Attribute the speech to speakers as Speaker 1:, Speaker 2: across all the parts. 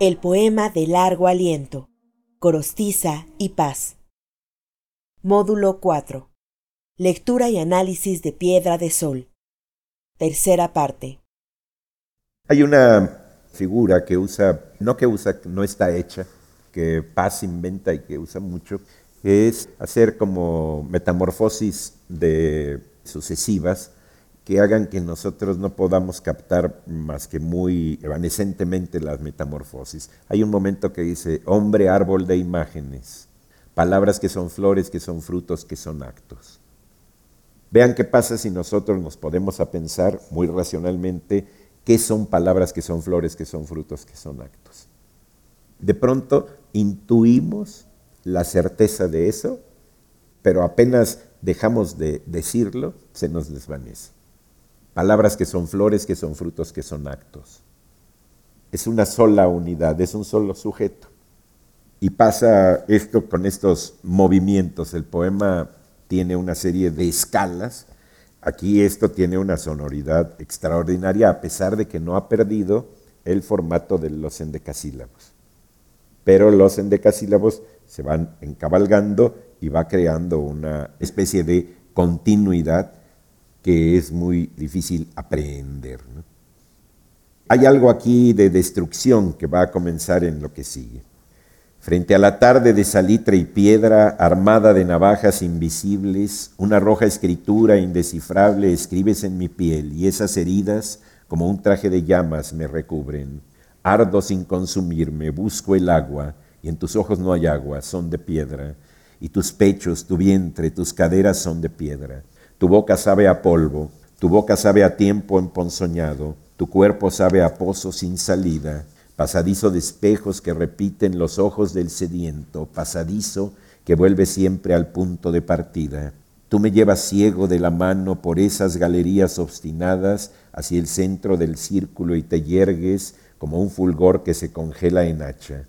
Speaker 1: El poema de largo aliento, Corostiza y Paz. Módulo 4. Lectura y análisis de Piedra de Sol. Tercera parte.
Speaker 2: Hay una figura que usa, no que usa, no está hecha, que Paz inventa y que usa mucho, es hacer como metamorfosis de sucesivas que hagan que nosotros no podamos captar más que muy evanescentemente las metamorfosis. Hay un momento que dice, hombre árbol de imágenes, palabras que son flores, que son frutos, que son actos. Vean qué pasa si nosotros nos podemos a pensar muy racionalmente qué son palabras que son flores, que son frutos, que son actos. De pronto intuimos la certeza de eso, pero apenas dejamos de decirlo, se nos desvanece. Palabras que son flores, que son frutos, que son actos. Es una sola unidad, es un solo sujeto. Y pasa esto con estos movimientos. El poema tiene una serie de escalas. Aquí esto tiene una sonoridad extraordinaria, a pesar de que no ha perdido el formato de los endecasílabos. Pero los endecasílabos se van encabalgando y va creando una especie de continuidad que es muy difícil aprender. Hay algo aquí de destrucción que va a comenzar en lo que sigue. Frente a la tarde de salitre y piedra, armada de navajas invisibles, una roja escritura indescifrable escribes en mi piel y esas heridas, como un traje de llamas, me recubren. Ardo sin consumirme, busco el agua, y en tus ojos no hay agua, son de piedra, y tus pechos, tu vientre, tus caderas son de piedra. Tu boca sabe a polvo, tu boca sabe a tiempo emponzoñado, tu cuerpo sabe a pozo sin salida, pasadizo de espejos que repiten los ojos del sediento, pasadizo que vuelve siempre al punto de partida. Tú me llevas ciego de la mano por esas galerías obstinadas hacia el centro del círculo y te yergues como un fulgor que se congela en hacha,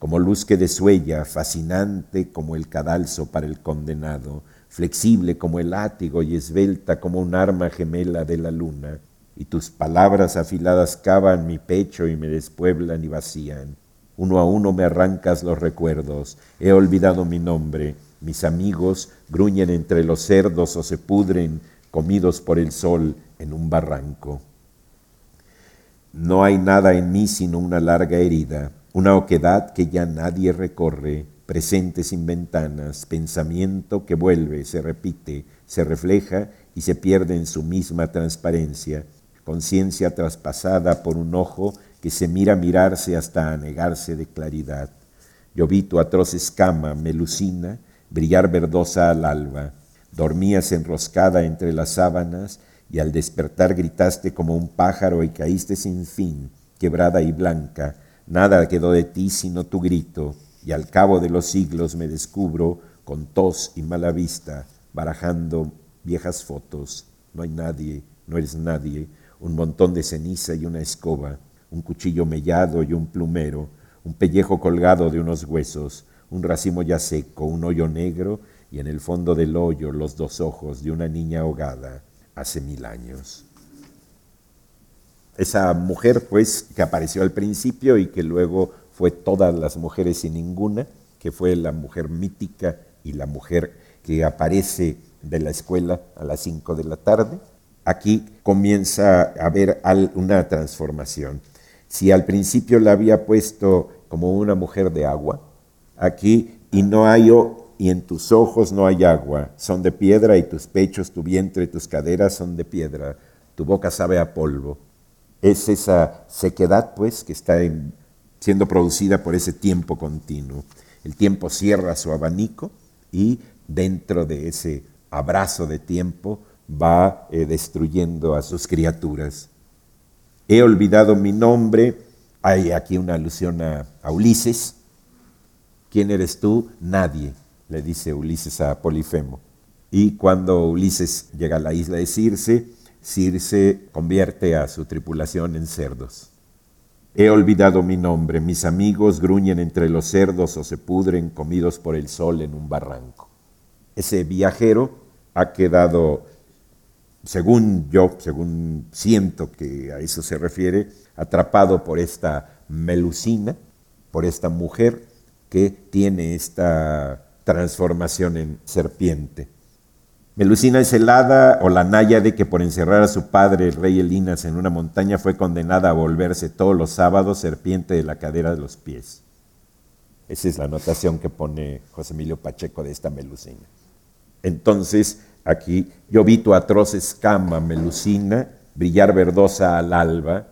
Speaker 2: como luz que desuella, fascinante como el cadalso para el condenado, flexible como el látigo y esbelta como un arma gemela de la luna, y tus palabras afiladas cavan mi pecho y me despueblan y vacían. Uno a uno me arrancas los recuerdos, he olvidado mi nombre, mis amigos gruñen entre los cerdos o se pudren, comidos por el sol en un barranco. No hay nada en mí sino una larga herida, una oquedad que ya nadie recorre, presente sin ventanas, pensamiento que vuelve, se repite, se refleja y se pierde en su misma transparencia, conciencia traspasada por un ojo que se mira mirarse hasta anegarse de claridad. Yo vi tu atroz escama, melucina, brillar verdosa al alba. Dormías enroscada entre las sábanas y al despertar gritaste como un pájaro y caíste sin fin, quebrada y blanca. Nada quedó de ti sino tu grito, y al cabo de los siglos me descubro con tos y mala vista, barajando viejas fotos. No hay nadie, no eres nadie, un montón de ceniza y una escoba, un cuchillo mellado y un plumero, un pellejo colgado de unos huesos, un racimo ya seco, un hoyo negro y en el fondo del hoyo los dos ojos de una niña ahogada hace mil años. Esa mujer, pues, que apareció al principio y que luego fue todas las mujeres y ninguna, que fue la mujer mítica y la mujer que aparece de la escuela a las 5 de la tarde. Aquí comienza a haber una transformación. Si al principio la había puesto como una mujer de agua, aquí y no hay y en tus ojos no hay agua, son de piedra y tus pechos, tu vientre tus caderas son de piedra, tu boca sabe a polvo. Es esa sequedad pues que está en, siendo producida por ese tiempo continuo. El tiempo cierra su abanico y dentro de ese abrazo de tiempo va eh, destruyendo a sus criaturas. He olvidado mi nombre, hay aquí una alusión a, a Ulises. ¿Quién eres tú? Nadie, le dice Ulises a Polifemo. Y cuando Ulises llega a la isla de Circe, Circe convierte a su tripulación en cerdos. He olvidado mi nombre, mis amigos gruñen entre los cerdos o se pudren comidos por el sol en un barranco. Ese viajero ha quedado, según yo, según siento que a eso se refiere, atrapado por esta Melusina, por esta mujer que tiene esta transformación en serpiente. Melusina es el hada o la náyade que por encerrar a su padre, el rey Elinas, en una montaña fue condenada a volverse todos los sábados serpiente de la cadera de los pies. Esa es la anotación que pone José Emilio Pacheco de esta Melusina. Entonces, aquí, yo vi tu atroz escama, Melusina, brillar verdosa al alba,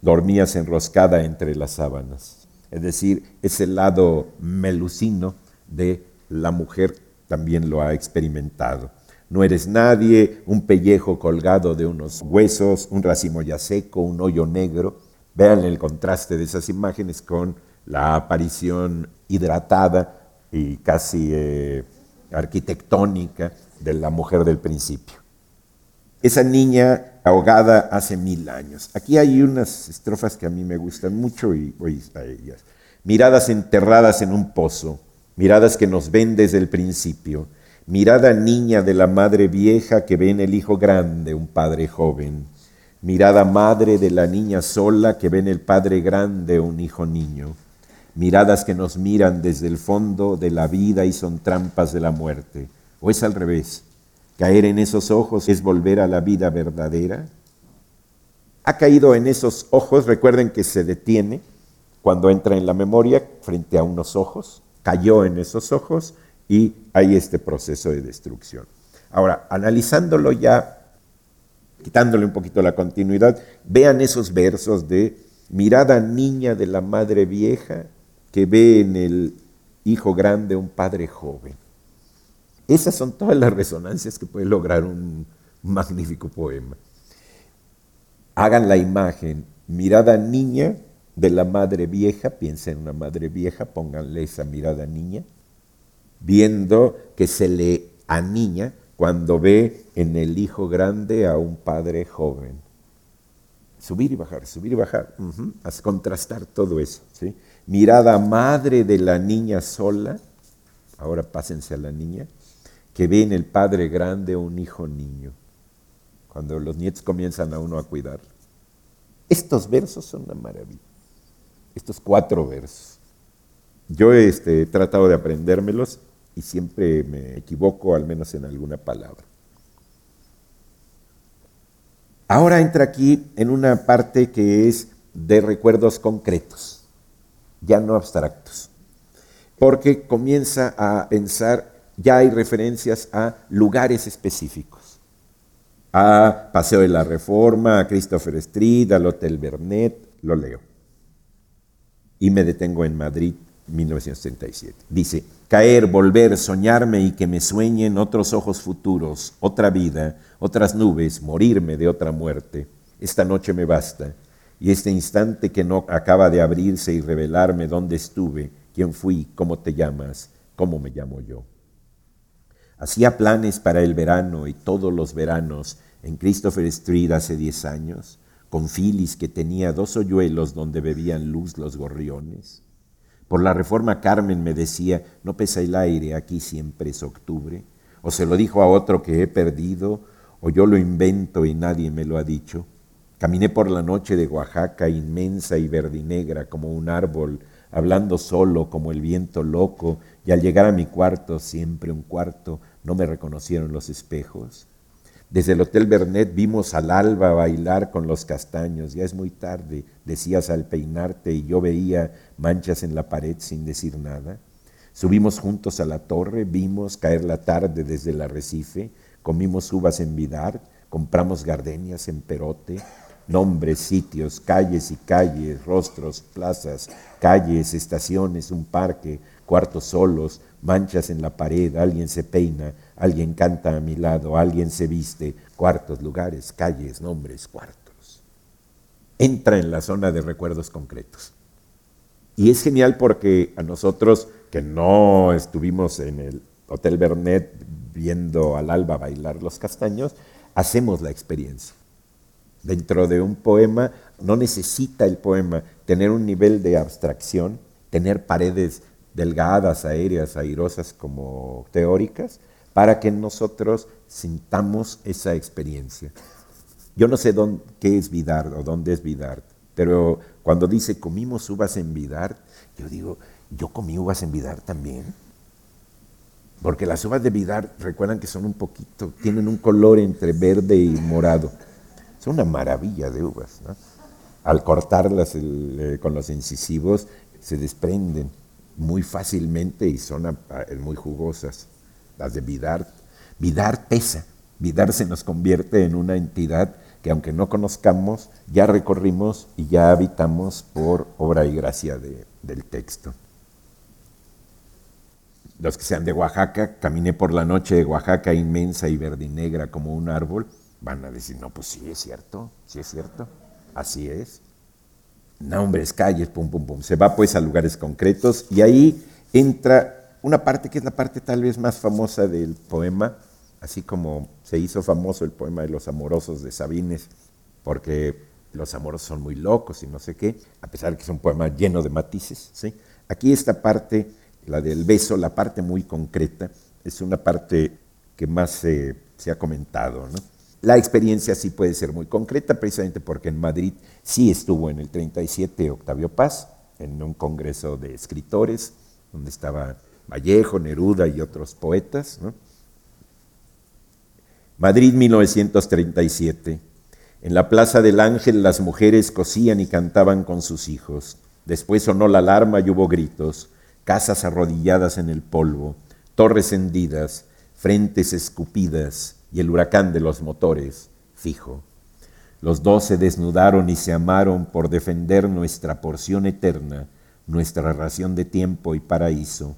Speaker 2: dormías enroscada entre las sábanas. Es decir, ese lado melusino de la mujer también lo ha experimentado. No eres nadie, un pellejo colgado de unos huesos, un racimo ya seco, un hoyo negro. Vean el contraste de esas imágenes con la aparición hidratada y casi eh, arquitectónica de la mujer del principio. Esa niña ahogada hace mil años. Aquí hay unas estrofas que a mí me gustan mucho y voy a ellas. Miradas enterradas en un pozo, miradas que nos ven desde el principio, mirada niña de la madre vieja que ve en el hijo grande un padre joven, mirada madre de la niña sola que ve en el padre grande un hijo niño, miradas que nos miran desde el fondo de la vida y son trampas de la muerte, o es al revés Caer en esos ojos es volver a la vida verdadera. Ha caído en esos ojos, recuerden que se detiene cuando entra en la memoria frente a unos ojos, cayó en esos ojos y hay este proceso de destrucción. Ahora, analizándolo ya, quitándole un poquito la continuidad, vean esos versos de mirada niña de la madre vieja que ve en el hijo grande un padre joven. Esas son todas las resonancias que puede lograr un magnífico poema. Hagan la imagen, mirada niña de la madre vieja, piensen en una madre vieja, pónganle esa mirada niña, viendo que se le aniña cuando ve en el hijo grande a un padre joven. Subir y bajar, subir y bajar, contrastar todo eso. Mirada madre de la niña sola, ahora pásense a la niña, que ve en el padre grande un hijo niño, cuando los nietos comienzan a uno a cuidar. Estos versos son una maravilla, estos cuatro versos. Yo este, he tratado de aprendérmelos y siempre me equivoco, al menos en alguna palabra. Ahora entra aquí en una parte que es de recuerdos concretos, ya no abstractos, porque comienza a pensar ya hay referencias a lugares específicos. A Paseo de la Reforma, a Christopher Street, al Hotel Bernet, lo leo. Y me detengo en Madrid, 1937. Dice, caer, volver, soñarme y que me sueñen otros ojos futuros, otra vida, otras nubes, morirme de otra muerte. Esta noche me basta. Y este instante que no acaba de abrirse y revelarme dónde estuve, quién fui, cómo te llamas, cómo me llamo yo. Hacía planes para el verano y todos los veranos en Christopher Street hace 10 años, con Phyllis que tenía dos hoyuelos donde bebían luz los gorriones. Por la reforma Carmen me decía, no pesa el aire, aquí siempre es octubre. O se lo dijo a otro que he perdido, o yo lo invento y nadie me lo ha dicho. Caminé por la noche de Oaxaca inmensa y verdinegra como un árbol, hablando solo como el viento loco, y al llegar a mi cuarto, siempre un cuarto, no me reconocieron los espejos. Desde el Hotel Bernet vimos al alba bailar con los castaños. Ya es muy tarde, decías al peinarte y yo veía manchas en la pared sin decir nada. Subimos juntos a la torre, vimos caer la tarde desde el arrecife, comimos uvas en Vidar, compramos gardenias en Perote, nombres, sitios, calles y calles, rostros, plazas, calles, estaciones, un parque, cuartos solos, manchas en la pared, alguien se peina, alguien canta a mi lado, alguien se viste, cuartos, lugares, calles, nombres, cuartos. Entra en la zona de recuerdos concretos. Y es genial porque a nosotros que no estuvimos en el Hotel Bernet viendo al alba bailar los castaños, hacemos la experiencia. Dentro de un poema no necesita el poema tener un nivel de abstracción, tener paredes delgadas, aéreas, airosas como teóricas, para que nosotros sintamos esa experiencia. Yo no sé dónde, qué es Vidart o dónde es Vidart, Pero cuando dice comimos uvas en Vidar, yo digo, yo comí uvas en Vidar también. Porque las uvas de Vidar, recuerdan que son un poquito, tienen un color entre verde y morado. Son una maravilla de uvas. Al cortarlas eh, con los incisivos, se desprenden muy fácilmente y son muy jugosas. Las de Vidar. Vidar pesa. Vidar se nos convierte en una entidad que aunque no conozcamos, ya recorrimos y ya habitamos por obra y gracia del texto. Los que sean de Oaxaca, caminé por la noche de Oaxaca inmensa y verde y negra como un árbol, van a decir, no, pues sí es cierto, sí es cierto, así es. Nombres, calles, pum, pum, pum. Se va pues a lugares concretos y ahí entra una parte que es la parte tal vez más famosa del poema, así como se hizo famoso el poema de los amorosos de Sabines, porque los amorosos son muy locos y no sé qué, a pesar de que es un poema lleno de matices. ¿sí? Aquí esta parte la del beso, la parte muy concreta, es una parte que más se ha comentado. La experiencia sí puede ser muy concreta, precisamente porque en Madrid sí estuvo en el 37 Octavio Paz, en un congreso de escritores, donde estaba Vallejo, Neruda y otros poetas. Madrid 1937. En la Plaza del Ángel las mujeres cosían y cantaban con sus hijos. Después sonó la alarma y hubo gritos casas arrodilladas en el polvo, torres hendidas, frentes escupidas y el huracán de los motores fijo. Los dos se desnudaron y se amaron por defender nuestra porción eterna, nuestra ración de tiempo y paraíso,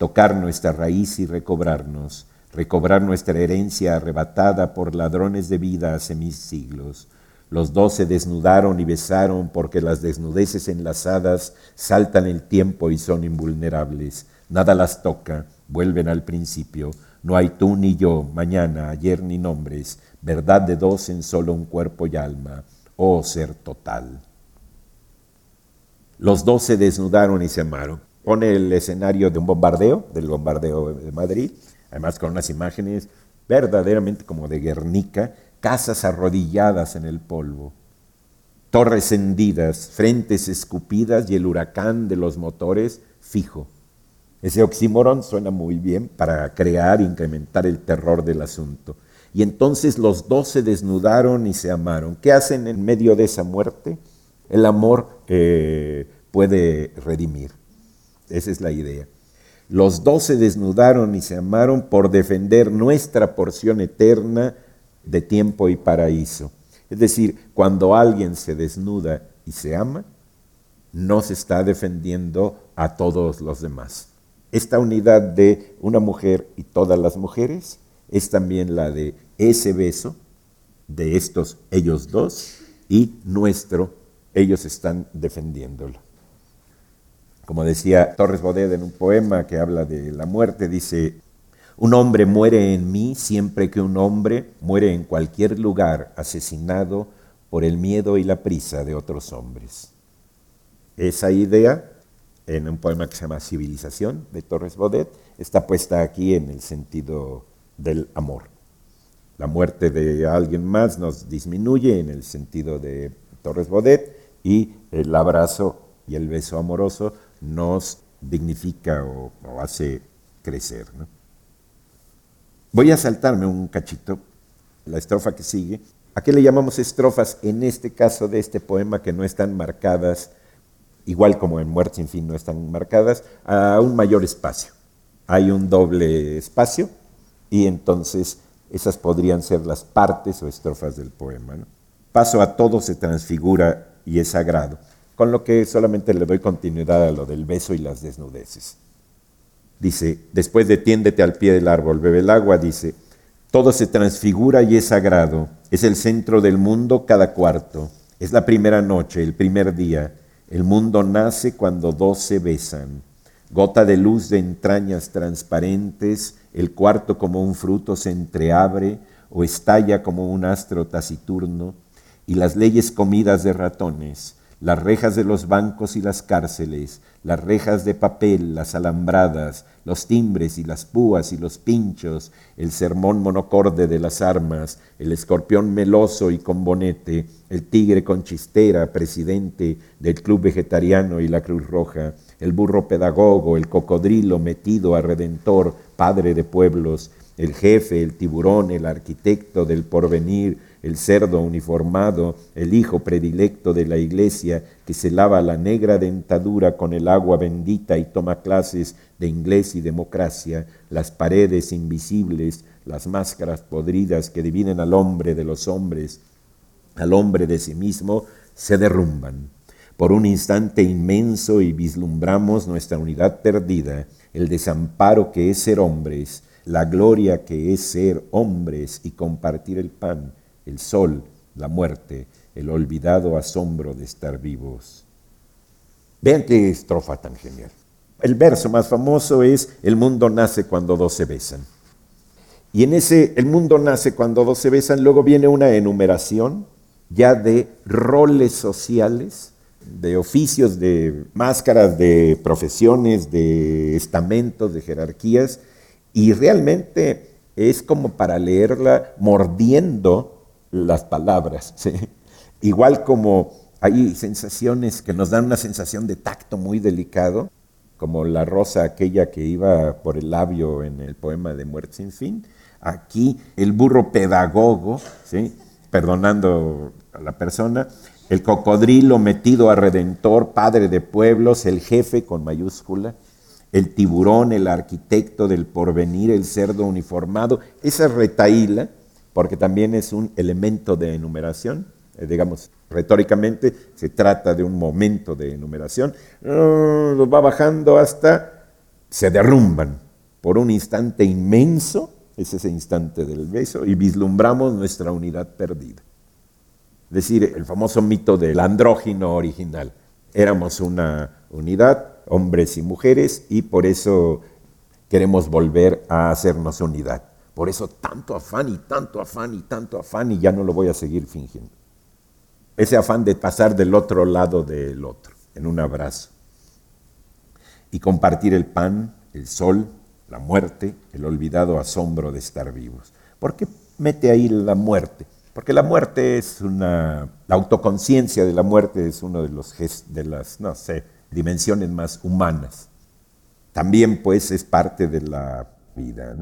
Speaker 2: tocar nuestra raíz y recobrarnos, recobrar nuestra herencia arrebatada por ladrones de vida hace mil siglos, los dos se desnudaron y besaron porque las desnudeces enlazadas saltan el tiempo y son invulnerables. Nada las toca, vuelven al principio. No hay tú ni yo, mañana, ayer ni nombres, verdad de dos en solo un cuerpo y alma, oh ser total. Los dos se desnudaron y se amaron. Pone el escenario de un bombardeo, del bombardeo de Madrid, además con unas imágenes verdaderamente como de Guernica, casas arrodilladas en el polvo, torres hendidas, frentes escupidas y el huracán de los motores fijo. Ese oxímoron suena muy bien para crear e incrementar el terror del asunto. Y entonces los dos se desnudaron y se amaron. ¿Qué hacen en medio de esa muerte? El amor eh, puede redimir. Esa es la idea. Los dos se desnudaron y se amaron por defender nuestra porción eterna de tiempo y paraíso. Es decir, cuando alguien se desnuda y se ama, no se está defendiendo a todos los demás. Esta unidad de una mujer y todas las mujeres es también la de ese beso, de estos ellos dos, y nuestro, ellos están defendiéndolo. Como decía Torres Bodet en un poema que habla de la muerte, dice, un hombre muere en mí siempre que un hombre muere en cualquier lugar asesinado por el miedo y la prisa de otros hombres. Esa idea, en un poema que se llama Civilización de Torres Bodet, está puesta aquí en el sentido del amor. La muerte de alguien más nos disminuye en el sentido de Torres Bodet y el abrazo y el beso amoroso nos dignifica o, hace crecer. Voy a saltarme un cachito, la estrofa que sigue. ¿A qué le llamamos estrofas en este caso de este poema que no están marcadas, igual como en Muerte sin fin no están marcadas, a un mayor espacio? Hay un doble espacio y entonces esas podrían ser las partes o estrofas del poema. Paso a todo se transfigura y es sagrado, con lo que solamente le doy continuidad a lo del beso y las desnudeces. Dice, después de tiéndete al pie del árbol, bebe el agua, dice, todo se transfigura y es sagrado, es el centro del mundo cada cuarto, es la primera noche, el primer día, el mundo nace cuando dos se besan, gota de luz de entrañas transparentes, el cuarto como un fruto se entreabre o estalla como un astro taciturno, y las leyes comidas de ratones, las rejas de los bancos y las cárceles, las rejas de papel, las alambradas, los timbres y las púas y los pinchos, el sermón monocorde de las armas, el escorpión meloso y con bonete, el tigre con chistera, presidente del Club Vegetariano y la Cruz Roja, el burro pedagogo, el cocodrilo metido a redentor, padre de pueblos, el jefe, el tiburón, el arquitecto del porvenir, el cerdo uniformado, el hijo predilecto de la iglesia que se lava la negra dentadura con el agua bendita y toma clases de inglés y democracia, las paredes invisibles, las máscaras podridas que dividen al hombre de los hombres, al hombre de sí mismo, se derrumban. Por un instante inmenso y vislumbramos nuestra unidad perdida, el desamparo que es ser hombres, la gloria que es ser hombres y compartir el pan, el sol, la muerte, el olvidado asombro de estar vivos. Vean qué estrofa tan genial. El verso más famoso es El mundo nace cuando dos se besan. Y en ese El mundo nace cuando dos se besan, luego viene una enumeración ya de roles sociales, de oficios, de máscaras, de profesiones, de estamentos, de jerarquías, y realmente es como para leerla mordiendo las palabras. Igual como hay sensaciones que nos dan una sensación de tacto muy delicado, como la rosa aquella que iba por el labio en el poema de Muerte sin fin. Aquí el burro pedagogo, ¿sí? perdonando a la persona, el cocodrilo metido a redentor, padre de pueblos, el jefe con mayúscula, el tiburón, el arquitecto del porvenir, el cerdo uniformado, esa retaíla porque también es un elemento de enumeración, eh, digamos, retóricamente se trata de un momento de enumeración, uh, va bajando hasta, se derrumban por un instante inmenso, es ese instante del beso, y vislumbramos nuestra unidad perdida. Es decir, el famoso mito del andrógino original. Éramos una unidad, hombres y mujeres, y por eso queremos volver a hacernos unidad. Por eso tanto afán y tanto afán y tanto afán y ya no lo voy a seguir fingiendo. Ese afán de pasar del otro lado del otro, en un abrazo. Y compartir el pan, el sol, la muerte, el olvidado asombro de estar vivos. ¿Por qué mete ahí la muerte? Porque la muerte es una, la autoconciencia de la muerte es uno de los de las, no sé, dimensiones más humanas. También pues es parte de la vida.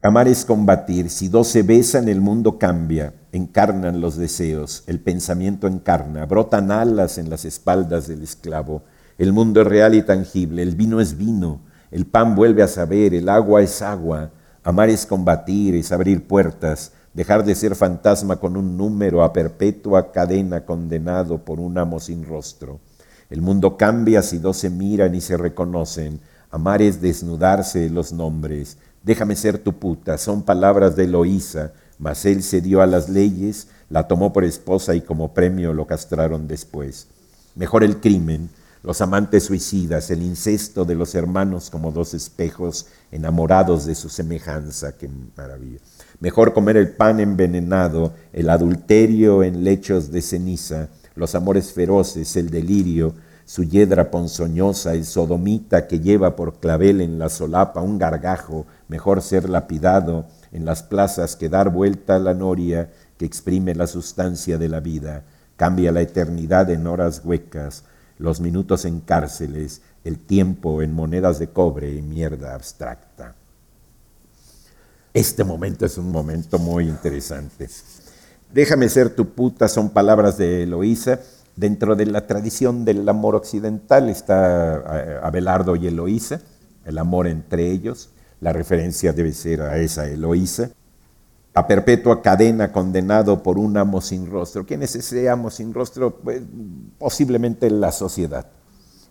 Speaker 2: Amar es combatir. Si dos se besan, el mundo cambia. Encarnan los deseos. El pensamiento encarna. Brotan alas en las espaldas del esclavo. El mundo es real y tangible. El vino es vino. El pan vuelve a saber. El agua es agua. Amar es combatir, es abrir puertas. Dejar de ser fantasma con un número a perpetua cadena condenado por un amo sin rostro. El mundo cambia si dos se miran y se reconocen. Amar es desnudarse de los nombres déjame ser tu puta, son palabras de Eloísa, mas él se dio a las leyes, la tomó por esposa y como premio lo castraron después. Mejor el crimen, los amantes suicidas, el incesto de los hermanos como dos espejos enamorados de su semejanza, qué maravilla. Mejor comer el pan envenenado, el adulterio en lechos de ceniza, los amores feroces, el delirio, su yedra ponzoñosa, el sodomita que lleva por clavel en la solapa un gargajo, mejor ser lapidado en las plazas que dar vuelta a la noria que exprime la sustancia de la vida, cambia la eternidad en horas huecas, los minutos en cárceles, el tiempo en monedas de cobre y mierda abstracta. Este momento es un momento muy interesante. Déjame ser tu puta son palabras de Eloísa Dentro de la tradición del amor occidental está eh, Abelardo y Eloísa, el amor entre ellos, la referencia debe ser a esa Eloísa. A perpetua cadena condenado por un amo sin rostro. ¿Quién es ese amo sin rostro? Pues, posiblemente la sociedad.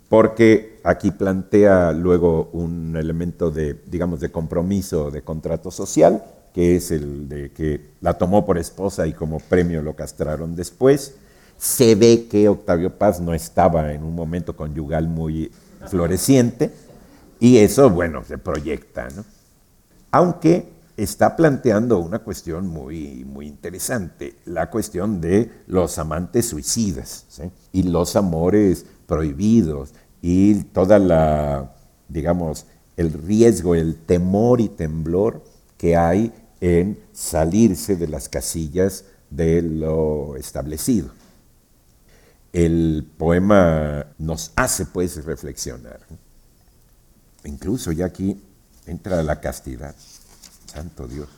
Speaker 2: Porque aquí plantea luego un elemento de, digamos, de compromiso, de contrato social, que es el de que la tomó por esposa y como premio lo castraron después se ve que Octavio Paz no estaba en un momento conyugal muy floreciente y eso, bueno, se proyecta. ¿no? Aunque está planteando una cuestión muy, muy interesante, la cuestión de los amantes suicidas y los amores prohibidos y toda la, digamos, el riesgo, el temor y temblor que hay en salirse de las casillas de lo establecido. El poema nos hace pues reflexionar. Incluso ya aquí entra la castidad. Santo Dios.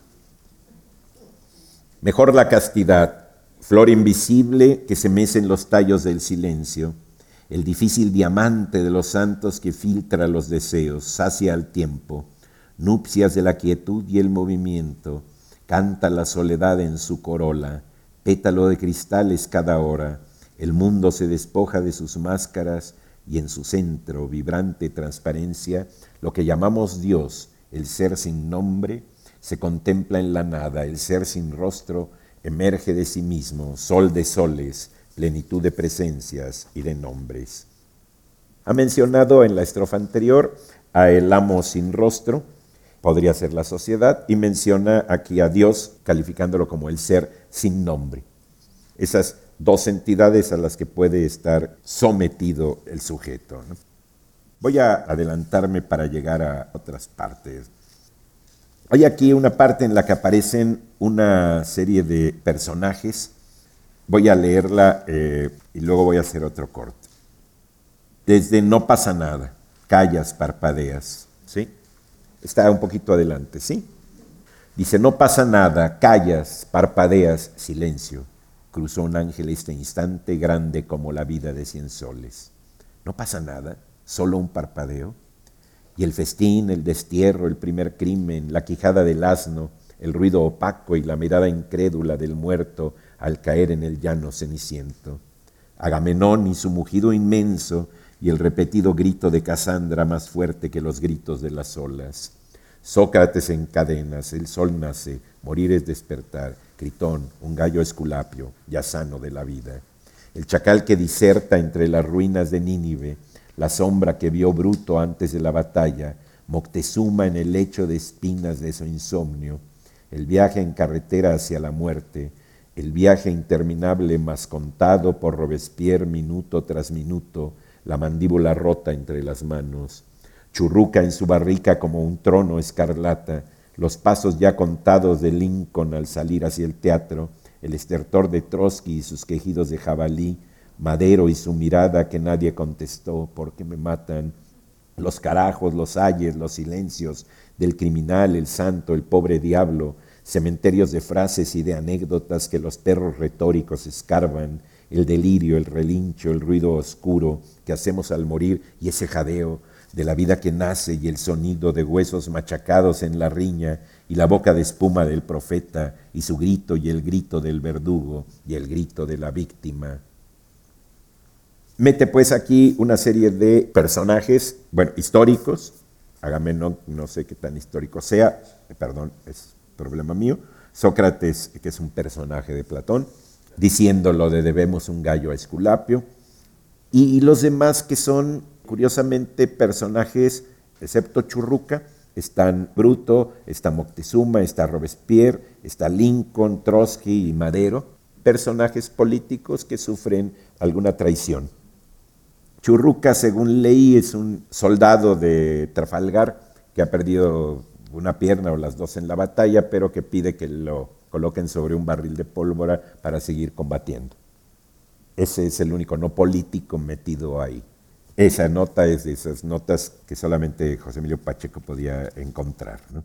Speaker 2: Mejor la castidad, flor invisible que se mece en los tallos del silencio, el difícil diamante de los santos que filtra los deseos, sacia al tiempo, nupcias de la quietud y el movimiento, canta la soledad en su corola, pétalo de cristales cada hora, el mundo se despoja de sus máscaras y en su centro, vibrante transparencia, lo que llamamos Dios, el ser sin nombre, se contempla en la nada, el ser sin rostro emerge de sí mismo, sol de soles, plenitud de presencias y de nombres. Ha mencionado en la estrofa anterior a el amo sin rostro, podría ser la sociedad, y menciona aquí a Dios calificándolo como el ser sin nombre. Esas dos entidades a las que puede estar sometido el sujeto. Voy a adelantarme para llegar a otras partes. Hay aquí una parte en la que aparecen una serie de personajes. Voy a leerla eh, y luego voy a hacer otro corte. Desde no pasa nada, callas, parpadeas, ¿sí? Está un poquito adelante, ¿sí? Dice, no pasa nada, callas, parpadeas, silencio. Cruzó un ángel este instante grande como la vida de cien soles. No pasa nada, solo un parpadeo y el festín, el destierro, el primer crimen, la quijada del asno, el ruido opaco y la mirada incrédula del muerto al caer en el llano ceniciento. Agamenón y su mugido inmenso y el repetido grito de Casandra más fuerte que los gritos de las olas. Sócrates en cadenas, el sol nace, morir es despertar, Critón, un gallo esculapio, ya sano de la vida. El chacal que diserta entre las ruinas de Nínive, la sombra que vio Bruto antes de la batalla, Moctezuma en el lecho de espinas de su insomnio, el viaje en carretera hacia la muerte, el viaje interminable más contado por Robespierre minuto tras minuto, la mandíbula rota entre las manos, churruca en su barrica como un trono escarlata, los pasos ya contados de Lincoln al salir hacia el teatro, el estertor de Trotsky y sus quejidos de jabalí, Madero y su mirada que nadie contestó, porque me matan? Los carajos, los ayes, los silencios del criminal, el santo, el pobre diablo, cementerios de frases y de anécdotas que los perros retóricos escarban, el delirio, el relincho, el ruido oscuro que hacemos al morir y ese jadeo de la vida que nace y el sonido de huesos machacados en la riña y la boca de espuma del profeta y su grito y el grito del verdugo y el grito de la víctima. Mete pues aquí una serie de personajes, bueno, históricos, Agamenón, no sé qué tan histórico sea, perdón, es problema mío, Sócrates, que es un personaje de Platón, diciendo lo de debemos un gallo a Esculapio, y los demás que son, curiosamente, personajes, excepto Churruca, están Bruto, está Moctezuma, está Robespierre, está Lincoln, Trotsky y Madero, personajes políticos que sufren alguna traición. Churruca, según leí, es un soldado de Trafalgar que ha perdido una pierna o las dos en la batalla, pero que pide que lo coloquen sobre un barril de pólvora para seguir combatiendo. Ese es el único no político metido ahí. Esa nota es de esas notas que solamente José Emilio Pacheco podía encontrar. ¿no?